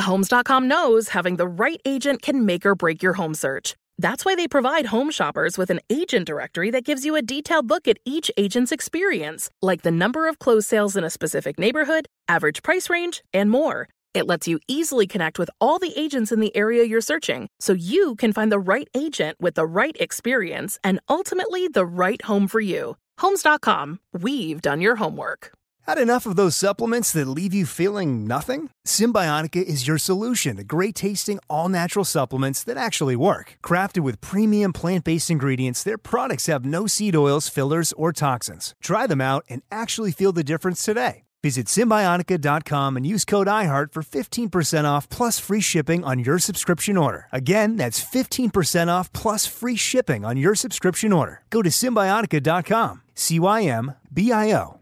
Homes.com knows having the right agent can make or break your home search. That's why they provide home shoppers with an agent directory that gives you a detailed look at each agent's experience, like the number of closed sales in a specific neighborhood, average price range, and more. It lets you easily connect with all the agents in the area you're searching so you can find the right agent with the right experience and ultimately the right home for you. Homes.com, we've done your homework. Had enough of those supplements that leave you feeling nothing? Symbionica is your solution to great tasting, all natural supplements that actually work. Crafted with premium plant based ingredients, their products have no seed oils, fillers, or toxins. Try them out and actually feel the difference today. Visit Symbionica.com and use code IHEART for 15% off plus free shipping on your subscription order. Again, that's 15% off plus free shipping on your subscription order. Go to Symbionica.com. C Y M B I O.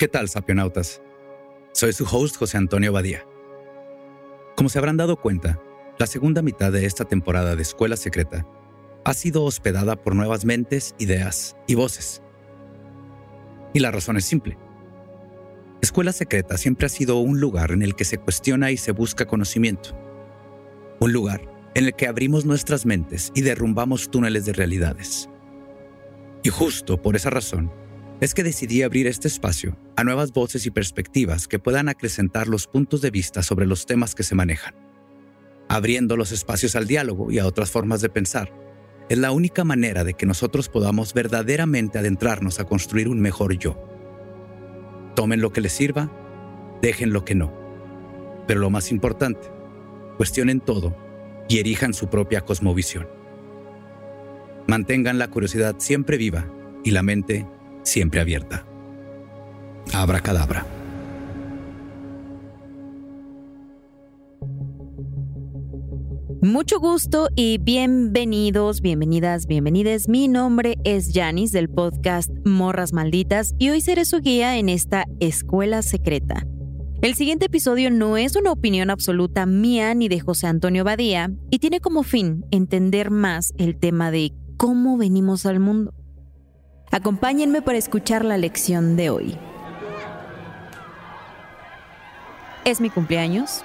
¿Qué tal, sapionautas? Soy su host José Antonio Badía. Como se habrán dado cuenta, la segunda mitad de esta temporada de Escuela Secreta ha sido hospedada por nuevas mentes, ideas y voces. Y la razón es simple. Escuela Secreta siempre ha sido un lugar en el que se cuestiona y se busca conocimiento. Un lugar en el que abrimos nuestras mentes y derrumbamos túneles de realidades. Y justo por esa razón, es que decidí abrir este espacio a nuevas voces y perspectivas que puedan acrecentar los puntos de vista sobre los temas que se manejan. Abriendo los espacios al diálogo y a otras formas de pensar, es la única manera de que nosotros podamos verdaderamente adentrarnos a construir un mejor yo. Tomen lo que les sirva, dejen lo que no. Pero lo más importante, cuestionen todo y erijan su propia cosmovisión. Mantengan la curiosidad siempre viva y la mente siempre abierta. Abra cadabra. Mucho gusto y bienvenidos, bienvenidas, bienvenides. Mi nombre es Janis del podcast Morras Malditas y hoy seré su guía en esta escuela secreta. El siguiente episodio no es una opinión absoluta mía ni de José Antonio Badía y tiene como fin entender más el tema de cómo venimos al mundo. Acompáñenme para escuchar la lección de hoy. Es mi cumpleaños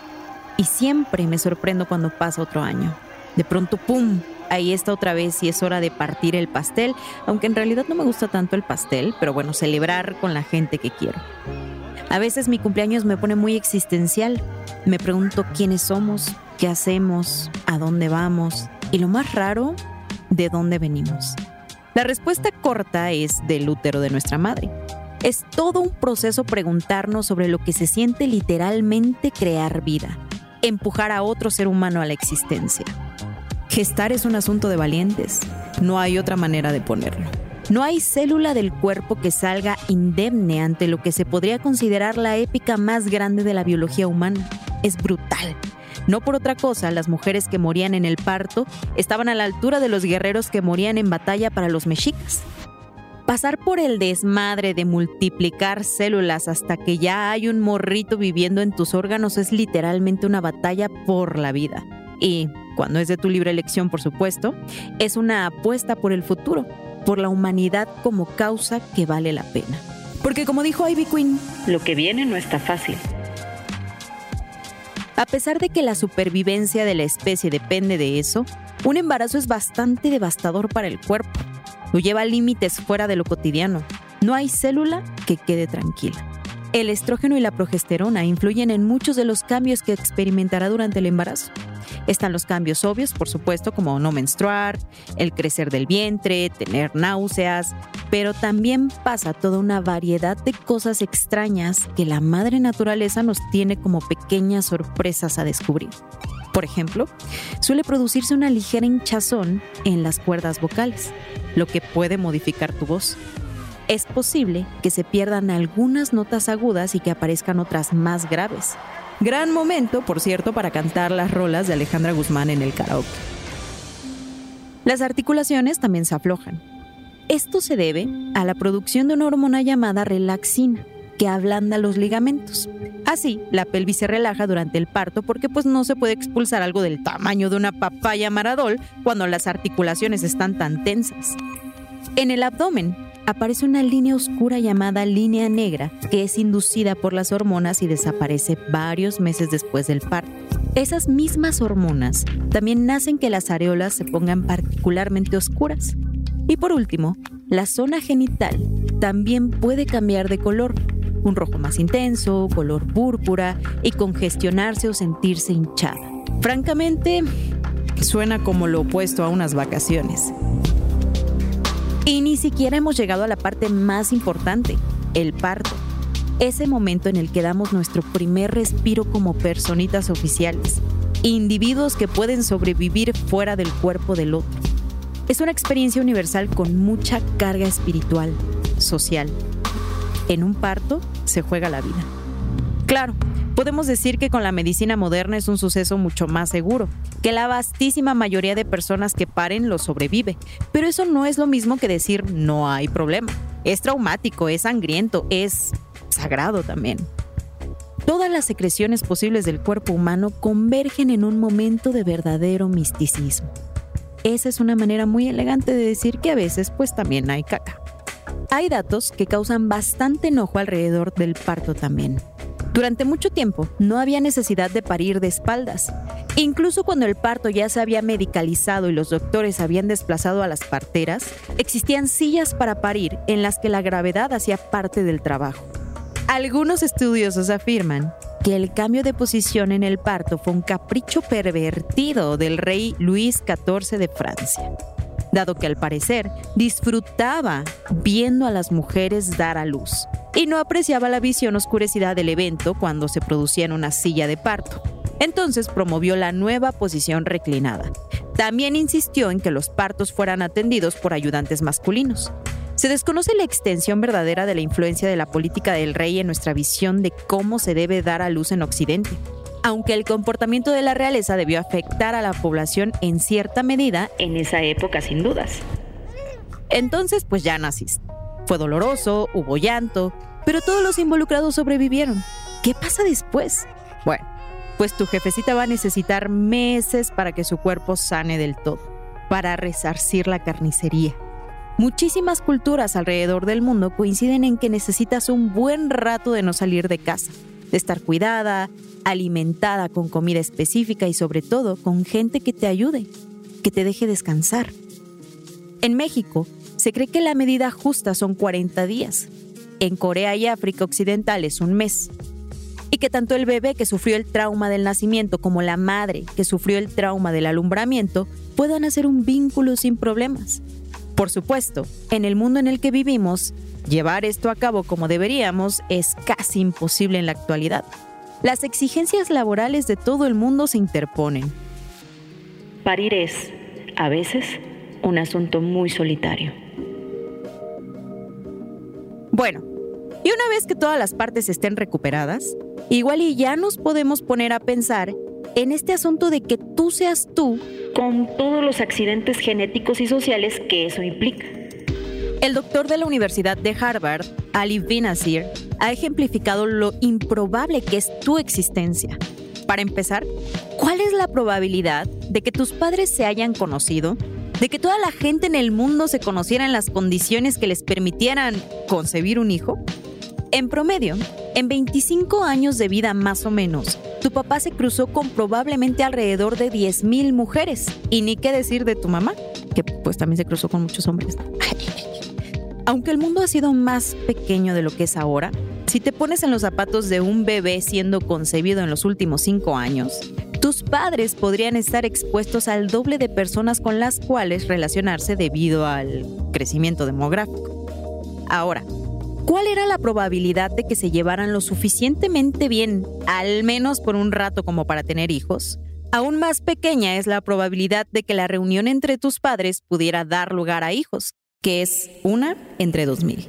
y siempre me sorprendo cuando pasa otro año. De pronto, ¡pum! Ahí está otra vez y es hora de partir el pastel, aunque en realidad no me gusta tanto el pastel, pero bueno, celebrar con la gente que quiero. A veces mi cumpleaños me pone muy existencial. Me pregunto quiénes somos, qué hacemos, a dónde vamos y lo más raro, de dónde venimos. La respuesta corta es del útero de nuestra madre. Es todo un proceso preguntarnos sobre lo que se siente literalmente crear vida, empujar a otro ser humano a la existencia. Gestar es un asunto de valientes, no hay otra manera de ponerlo. No hay célula del cuerpo que salga indemne ante lo que se podría considerar la épica más grande de la biología humana. Es brutal, no por otra cosa, las mujeres que morían en el parto estaban a la altura de los guerreros que morían en batalla para los mexicas. Pasar por el desmadre de multiplicar células hasta que ya hay un morrito viviendo en tus órganos es literalmente una batalla por la vida. Y, cuando es de tu libre elección, por supuesto, es una apuesta por el futuro, por la humanidad como causa que vale la pena. Porque como dijo Ivy Queen, lo que viene no está fácil. A pesar de que la supervivencia de la especie depende de eso, un embarazo es bastante devastador para el cuerpo. Lo lleva a límites fuera de lo cotidiano. No hay célula que quede tranquila. El estrógeno y la progesterona influyen en muchos de los cambios que experimentará durante el embarazo. Están los cambios obvios, por supuesto, como no menstruar, el crecer del vientre, tener náuseas, pero también pasa toda una variedad de cosas extrañas que la madre naturaleza nos tiene como pequeñas sorpresas a descubrir. Por ejemplo, suele producirse una ligera hinchazón en las cuerdas vocales, lo que puede modificar tu voz es posible que se pierdan algunas notas agudas y que aparezcan otras más graves. Gran momento, por cierto, para cantar las rolas de Alejandra Guzmán en el karaoke. Las articulaciones también se aflojan. Esto se debe a la producción de una hormona llamada relaxina, que ablanda los ligamentos. Así, la pelvis se relaja durante el parto porque pues no se puede expulsar algo del tamaño de una papaya maradol cuando las articulaciones están tan tensas. En el abdomen, aparece una línea oscura llamada línea negra que es inducida por las hormonas y desaparece varios meses después del parto. Esas mismas hormonas también hacen que las areolas se pongan particularmente oscuras. Y por último, la zona genital también puede cambiar de color, un rojo más intenso, color púrpura y congestionarse o sentirse hinchada. Francamente, suena como lo opuesto a unas vacaciones. Y ni siquiera hemos llegado a la parte más importante, el parto. Ese momento en el que damos nuestro primer respiro como personitas oficiales, individuos que pueden sobrevivir fuera del cuerpo del otro. Es una experiencia universal con mucha carga espiritual, social. En un parto se juega la vida. Claro, podemos decir que con la medicina moderna es un suceso mucho más seguro, que la vastísima mayoría de personas que paren lo sobrevive. Pero eso no es lo mismo que decir no hay problema. Es traumático, es sangriento, es sagrado también. Todas las secreciones posibles del cuerpo humano convergen en un momento de verdadero misticismo. Esa es una manera muy elegante de decir que a veces pues también hay caca. Hay datos que causan bastante enojo alrededor del parto también. Durante mucho tiempo no había necesidad de parir de espaldas. Incluso cuando el parto ya se había medicalizado y los doctores habían desplazado a las parteras, existían sillas para parir en las que la gravedad hacía parte del trabajo. Algunos estudiosos afirman que el cambio de posición en el parto fue un capricho pervertido del rey Luis XIV de Francia dado que al parecer disfrutaba viendo a las mujeres dar a luz y no apreciaba la visión oscurecida del evento cuando se producía en una silla de parto. Entonces promovió la nueva posición reclinada. También insistió en que los partos fueran atendidos por ayudantes masculinos. Se desconoce la extensión verdadera de la influencia de la política del rey en nuestra visión de cómo se debe dar a luz en Occidente aunque el comportamiento de la realeza debió afectar a la población en cierta medida en esa época sin dudas. Entonces, pues ya naciste. Fue doloroso, hubo llanto, pero todos los involucrados sobrevivieron. ¿Qué pasa después? Bueno, pues tu jefecita va a necesitar meses para que su cuerpo sane del todo, para resarcir la carnicería. Muchísimas culturas alrededor del mundo coinciden en que necesitas un buen rato de no salir de casa, estar cuidada, alimentada con comida específica y sobre todo con gente que te ayude, que te deje descansar. En México, se cree que la medida justa son 40 días. En Corea y África Occidental es un mes. Y que tanto el bebé que sufrió el trauma del nacimiento como la madre que sufrió el trauma del alumbramiento puedan hacer un vínculo sin problemas. Por supuesto, en el mundo en el que vivimos, llevar esto a cabo como deberíamos es casi imposible en la actualidad las exigencias laborales de todo el mundo se interponen. Parir es, a veces, un asunto muy solitario. Bueno, y una vez que todas las partes estén recuperadas, igual y ya nos podemos poner a pensar en este asunto de que tú seas tú con todos los accidentes genéticos y sociales que eso implica. El doctor de la Universidad de Harvard, Ali Binazir, ha ejemplificado lo improbable que es tu existencia. Para empezar, ¿cuál es la probabilidad de que tus padres se hayan conocido? ¿De que toda la gente en el mundo se conociera en las condiciones que les permitieran concebir un hijo? En promedio, en 25 años de vida más o menos, tu papá se cruzó con probablemente alrededor de 10.000 mujeres. Y ni qué decir de tu mamá, que pues también se cruzó con muchos hombres. Aunque el mundo ha sido más pequeño de lo que es ahora, Si te pones en los zapatos de un bebé siendo concebido en los últimos cinco años, tus padres podrían estar expuestos al doble de personas con las cuales relacionarse debido al crecimiento demográfico. Ahora, ¿cuál era la probabilidad de que se llevaran lo suficientemente bien, al menos por un rato como para tener hijos? Aún más pequeña es la probabilidad de que la reunión entre tus padres pudiera dar lugar a hijos, que es una entre dos mil.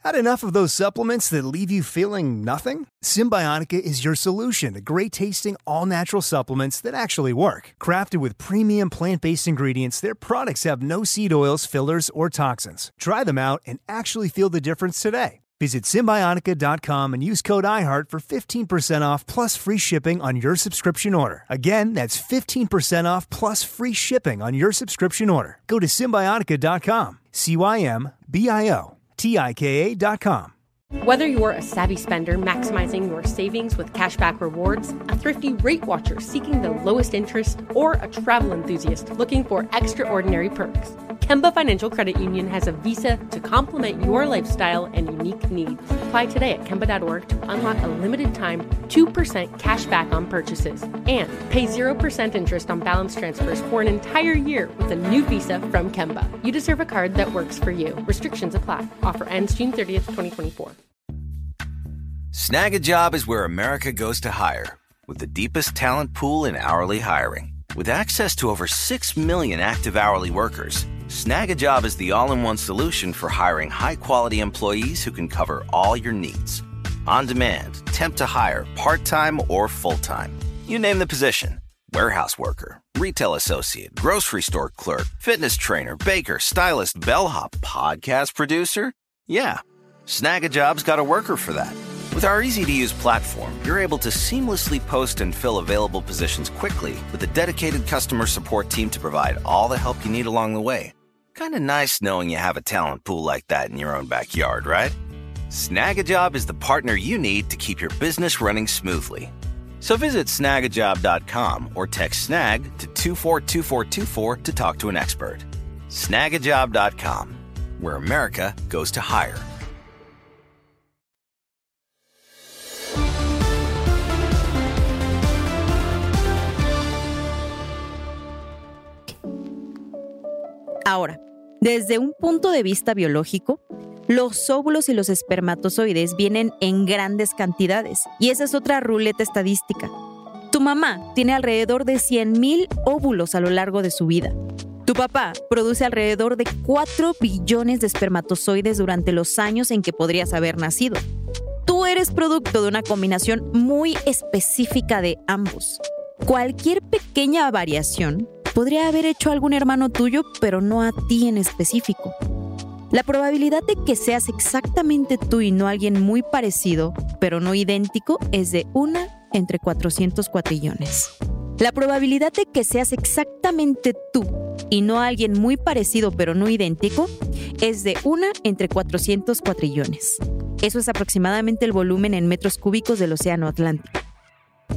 Had enough of those supplements that leave you feeling nothing? Symbionica is your solution to great tasting, all natural supplements that actually work. Crafted with premium plant based ingredients, their products have no seed oils, fillers, or toxins. Try them out and actually feel the difference today. Visit Symbionica.com and use code IHEART for 15% off plus free shipping on your subscription order. Again, that's 15% off plus free shipping on your subscription order. Go to Symbionica.com. C Y M B I O. T-I-K-A.com. Whether you're a savvy spender maximizing your savings with cashback rewards, a thrifty rate watcher seeking the lowest interest, or a travel enthusiast looking for extraordinary perks, Kemba Financial Credit Union has a visa to complement your lifestyle and unique needs. Apply today at Kemba.org to unlock a limited time 2% cash back on purchases and pay 0% interest on balance transfers for an entire year with a new visa from Kemba. You deserve a card that works for you. Restrictions apply. Offer ends June 30th, 2024. Snag a job is where America goes to hire, with the deepest talent pool in hourly hiring. With access to over 6 million active hourly workers, Snag a job is the all in one solution for hiring high quality employees who can cover all your needs. On demand, temp to hire, part time or full time. You name the position warehouse worker, retail associate, grocery store clerk, fitness trainer, baker, stylist, bellhop, podcast producer. Yeah, Snag a job's got a worker for that. With our easy to use platform, you're able to seamlessly post and fill available positions quickly with a dedicated customer support team to provide all the help you need along the way. Kind of nice knowing you have a talent pool like that in your own backyard, right? Snagajob is the partner you need to keep your business running smoothly. So visit snagajob.com or text snag to 242424 to talk to an expert. Snagajob.com, where America goes to hire. Ahora, desde un punto de vista biológico, los óvulos y los espermatozoides vienen en grandes cantidades y esa es otra ruleta estadística. Tu mamá tiene alrededor de 100.000 óvulos a lo largo de su vida. Tu papá produce alrededor de 4 billones de espermatozoides durante los años en que podrías haber nacido. Tú eres producto de una combinación muy específica de ambos. Cualquier pequeña variación podría haber hecho algún hermano tuyo, pero no a ti en específico. La probabilidad de que seas exactamente tú y no alguien muy parecido, pero no idéntico, es de 1 entre 400 cuatrillones. La probabilidad de que seas exactamente tú y no alguien muy parecido pero no idéntico es de 1 entre 400 cuatrillones. Eso es aproximadamente el volumen en metros cúbicos del Océano Atlántico.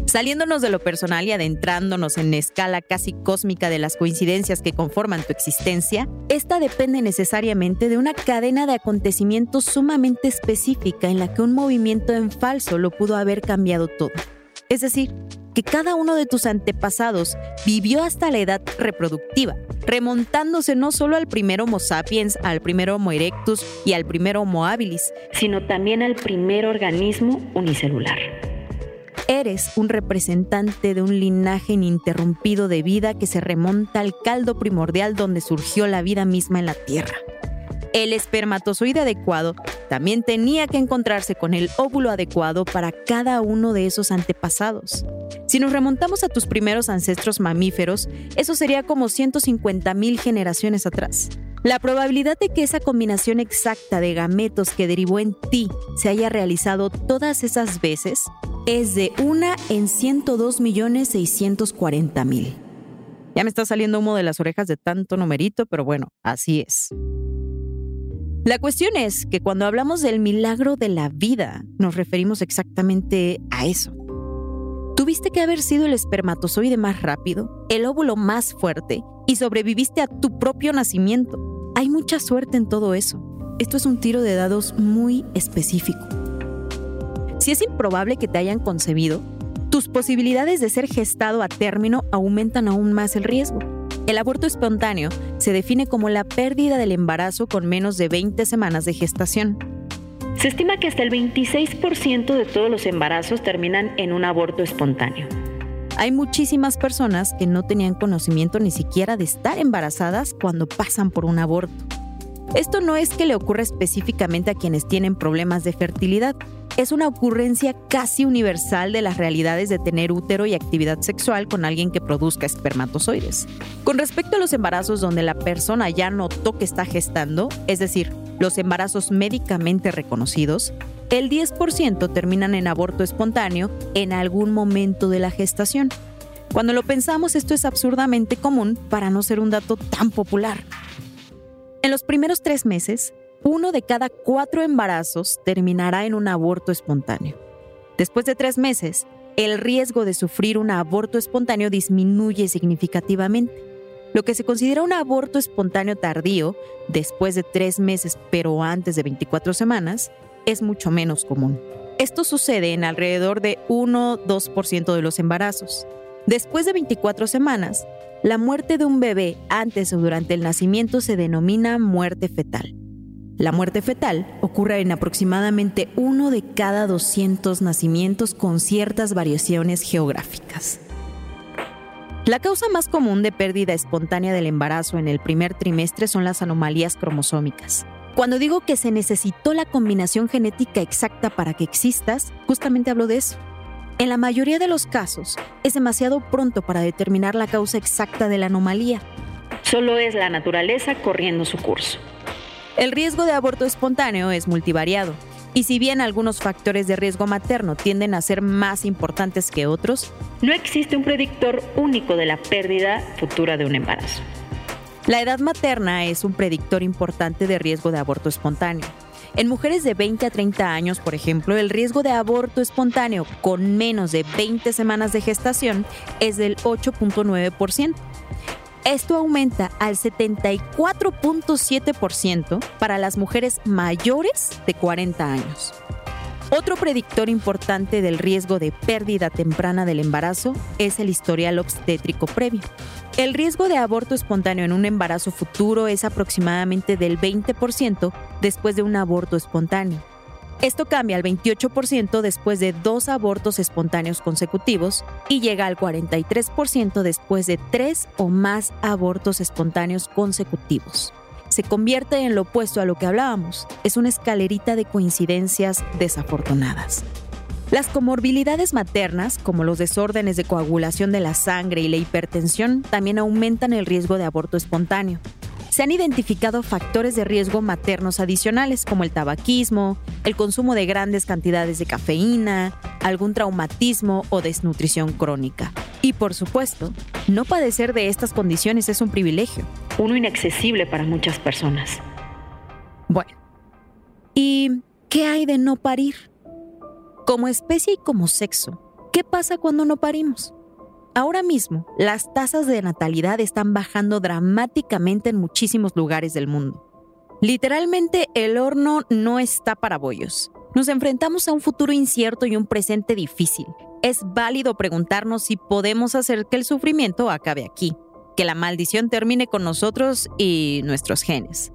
Saliéndonos de lo personal y adentrándonos en escala casi cósmica de las coincidencias que conforman tu existencia, esta depende necesariamente de una cadena de acontecimientos sumamente específica en la que un movimiento en falso lo pudo haber cambiado todo. Es decir, que cada uno de tus antepasados vivió hasta la edad reproductiva, remontándose no solo al primer Homo sapiens, al primer Homo erectus y al primer Homo habilis, sino también al primer organismo unicelular. Eres un representante de un linaje ininterrumpido de vida que se remonta al caldo primordial donde surgió la vida misma en la Tierra. El espermatozoide adecuado también tenía que encontrarse con el óvulo adecuado para cada uno de esos antepasados. Si nos remontamos a tus primeros ancestros mamíferos, eso sería como 150.000 generaciones atrás. La probabilidad de que esa combinación exacta de gametos que derivó en ti se haya realizado todas esas veces es de una en 102.640.000. Ya me está saliendo humo de las orejas de tanto numerito, pero bueno, así es. La cuestión es que cuando hablamos del milagro de la vida, nos referimos exactamente a eso. Tuviste que haber sido el espermatozoide más rápido, el óvulo más fuerte y sobreviviste a tu propio nacimiento. Hay mucha suerte en todo eso. Esto es un tiro de dados muy específico. Si es improbable que te hayan concebido, tus posibilidades de ser gestado a término aumentan aún más el riesgo. El aborto espontáneo se define como la pérdida del embarazo con menos de 20 semanas de gestación. Se estima que hasta el 26% de todos los embarazos terminan en un aborto espontáneo. Hay muchísimas personas que no tenían conocimiento ni siquiera de estar embarazadas cuando pasan por un aborto. Esto no es que le ocurra específicamente a quienes tienen problemas de fertilidad, es una ocurrencia casi universal de las realidades de tener útero y actividad sexual con alguien que produzca espermatozoides. Con respecto a los embarazos donde la persona ya notó que está gestando, es decir, los embarazos médicamente reconocidos, el 10% terminan en aborto espontáneo en algún momento de la gestación. Cuando lo pensamos, esto es absurdamente común para no ser un dato tan popular. En los primeros tres meses, uno de cada cuatro embarazos terminará en un aborto espontáneo. Después de tres meses, el riesgo de sufrir un aborto espontáneo disminuye significativamente. Lo que se considera un aborto espontáneo tardío, después de tres meses pero antes de 24 semanas, es mucho menos común. Esto sucede en alrededor de 1-2% de los embarazos. Después de 24 semanas, la muerte de un bebé antes o durante el nacimiento se denomina muerte fetal. La muerte fetal ocurre en aproximadamente uno de cada 200 nacimientos con ciertas variaciones geográficas. La causa más común de pérdida espontánea del embarazo en el primer trimestre son las anomalías cromosómicas. Cuando digo que se necesitó la combinación genética exacta para que existas, justamente hablo de eso. En la mayoría de los casos, es demasiado pronto para determinar la causa exacta de la anomalía. Solo es la naturaleza corriendo su curso. El riesgo de aborto espontáneo es multivariado, y si bien algunos factores de riesgo materno tienden a ser más importantes que otros, no existe un predictor único de la pérdida futura de un embarazo. La edad materna es un predictor importante de riesgo de aborto espontáneo. En mujeres de 20 a 30 años, por ejemplo, el riesgo de aborto espontáneo con menos de 20 semanas de gestación es del 8.9%. Esto aumenta al 74.7% para las mujeres mayores de 40 años. Otro predictor importante del riesgo de pérdida temprana del embarazo es el historial obstétrico previo. El riesgo de aborto espontáneo en un embarazo futuro es aproximadamente del 20% después de un aborto espontáneo. Esto cambia al 28% después de dos abortos espontáneos consecutivos y llega al 43% después de tres o más abortos espontáneos consecutivos. Se convierte en lo opuesto a lo que hablábamos. Es una escalerita de coincidencias desafortunadas. Las comorbilidades maternas, como los desórdenes de coagulación de la sangre y la hipertensión, también aumentan el riesgo de aborto espontáneo se han identificado factores de riesgo maternos adicionales como el tabaquismo, el consumo de grandes cantidades de cafeína, algún traumatismo o desnutrición crónica. Y por supuesto, no padecer de estas condiciones es un privilegio. Uno inaccesible para muchas personas. Bueno, ¿y qué hay de no parir? Como especie y como sexo, ¿qué pasa cuando no parimos? Ahora mismo, las tasas de natalidad están bajando dramáticamente en muchísimos lugares del mundo. Literalmente, el horno no está para bollos. Nos enfrentamos a un futuro incierto y un presente difícil. Es válido preguntarnos si podemos hacer que el sufrimiento acabe aquí, que la maldición termine con nosotros y nuestros genes.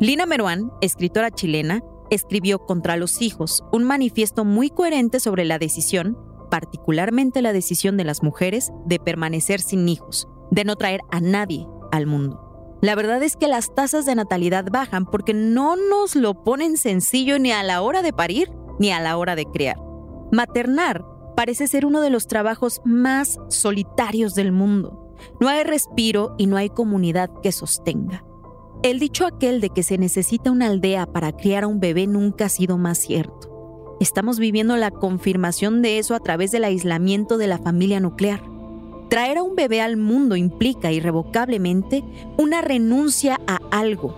Lina Meruán, escritora chilena, escribió Contra los hijos, un manifiesto muy coherente sobre la decisión particularmente la decisión de las mujeres de permanecer sin hijos, de no traer a nadie al mundo. La verdad es que las tasas de natalidad bajan porque no nos lo ponen sencillo ni a la hora de parir ni a la hora de crear. Maternar parece ser uno de los trabajos más solitarios del mundo. No hay respiro y no hay comunidad que sostenga. El dicho aquel de que se necesita una aldea para criar a un bebé nunca ha sido más cierto. Estamos viviendo la confirmación de eso a través del aislamiento de la familia nuclear. Traer a un bebé al mundo implica irrevocablemente una renuncia a algo.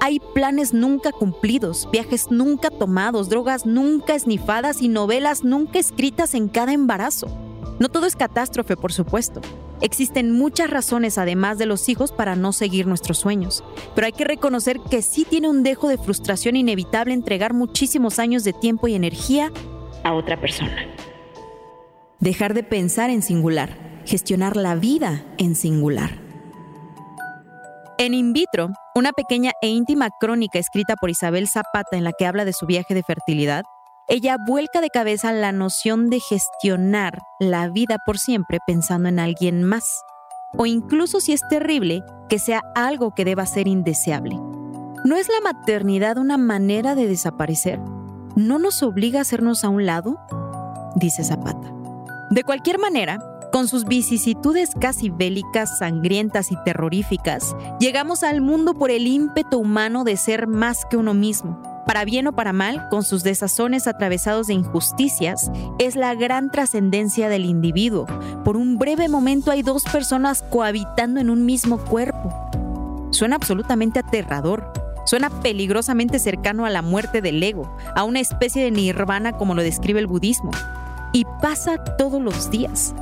Hay planes nunca cumplidos, viajes nunca tomados, drogas nunca esnifadas y novelas nunca escritas en cada embarazo. No todo es catástrofe, por supuesto. Existen muchas razones, además de los hijos, para no seguir nuestros sueños. Pero hay que reconocer que sí tiene un dejo de frustración inevitable entregar muchísimos años de tiempo y energía a otra persona. Dejar de pensar en singular, gestionar la vida en singular. En In vitro, una pequeña e íntima crónica escrita por Isabel Zapata en la que habla de su viaje de fertilidad, ella vuelca de cabeza la noción de gestionar la vida por siempre pensando en alguien más, o incluso si es terrible, que sea algo que deba ser indeseable. ¿No es la maternidad una manera de desaparecer? ¿No nos obliga a hacernos a un lado? Dice Zapata. De cualquier manera, con sus vicisitudes casi bélicas, sangrientas y terroríficas, llegamos al mundo por el ímpetu humano de ser más que uno mismo para bien o para mal, con sus desazones atravesados de injusticias, es la gran trascendencia del individuo. Por un breve momento hay dos personas cohabitando en un mismo cuerpo. Suena absolutamente aterrador. Suena peligrosamente cercano a la muerte del ego, a una especie de nirvana como lo describe el budismo. Y pasa todos los días.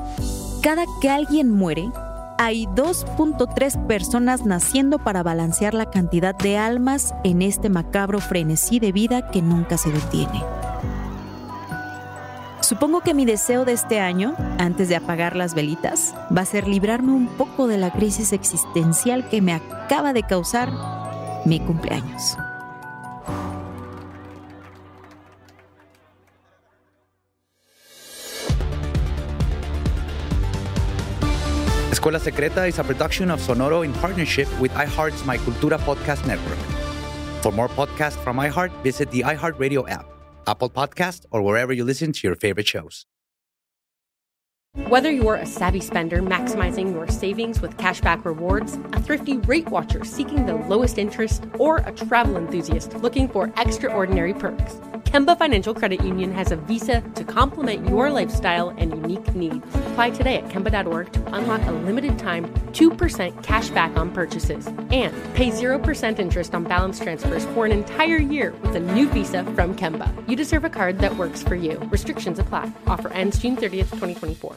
Cada que alguien muere, hay 2.3 personas naciendo para balancear la cantidad de almas en este macabro frenesí de vida que nunca se detiene. Supongo que mi deseo de este año, antes de apagar las velitas, va a ser librarme un poco de la crisis existencial que me acaba de causar mi cumpleaños. Escuela Secreta is a production of Sonoro in partnership with iHeart's My Cultura podcast network. For more podcasts from iHeart, visit the iHeartRadio app, Apple Podcast, or wherever you listen to your favorite shows. Whether you're a savvy spender maximizing your savings with cashback rewards, a thrifty rate watcher seeking the lowest interest, or a travel enthusiast looking for extraordinary perks, Kemba Financial Credit Union has a visa to complement your lifestyle and unique needs. Apply today at Kemba.org to unlock a limited time 2% cash back on purchases and pay 0% interest on balance transfers for an entire year with a new visa from Kemba. You deserve a card that works for you. Restrictions apply. Offer ends June 30th, 2024.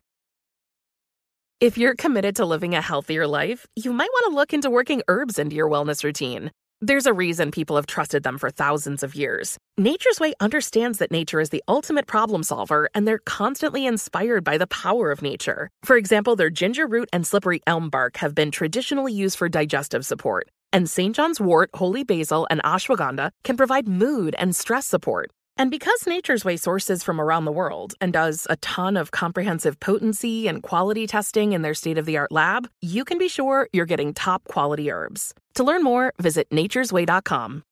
If you're committed to living a healthier life, you might want to look into working herbs into your wellness routine. There's a reason people have trusted them for thousands of years. Nature's Way understands that nature is the ultimate problem solver, and they're constantly inspired by the power of nature. For example, their ginger root and slippery elm bark have been traditionally used for digestive support, and St. John's wort, holy basil, and ashwagandha can provide mood and stress support. And because Nature's Way sources from around the world and does a ton of comprehensive potency and quality testing in their state of the art lab, you can be sure you're getting top quality herbs. To learn more, visit naturesway.com.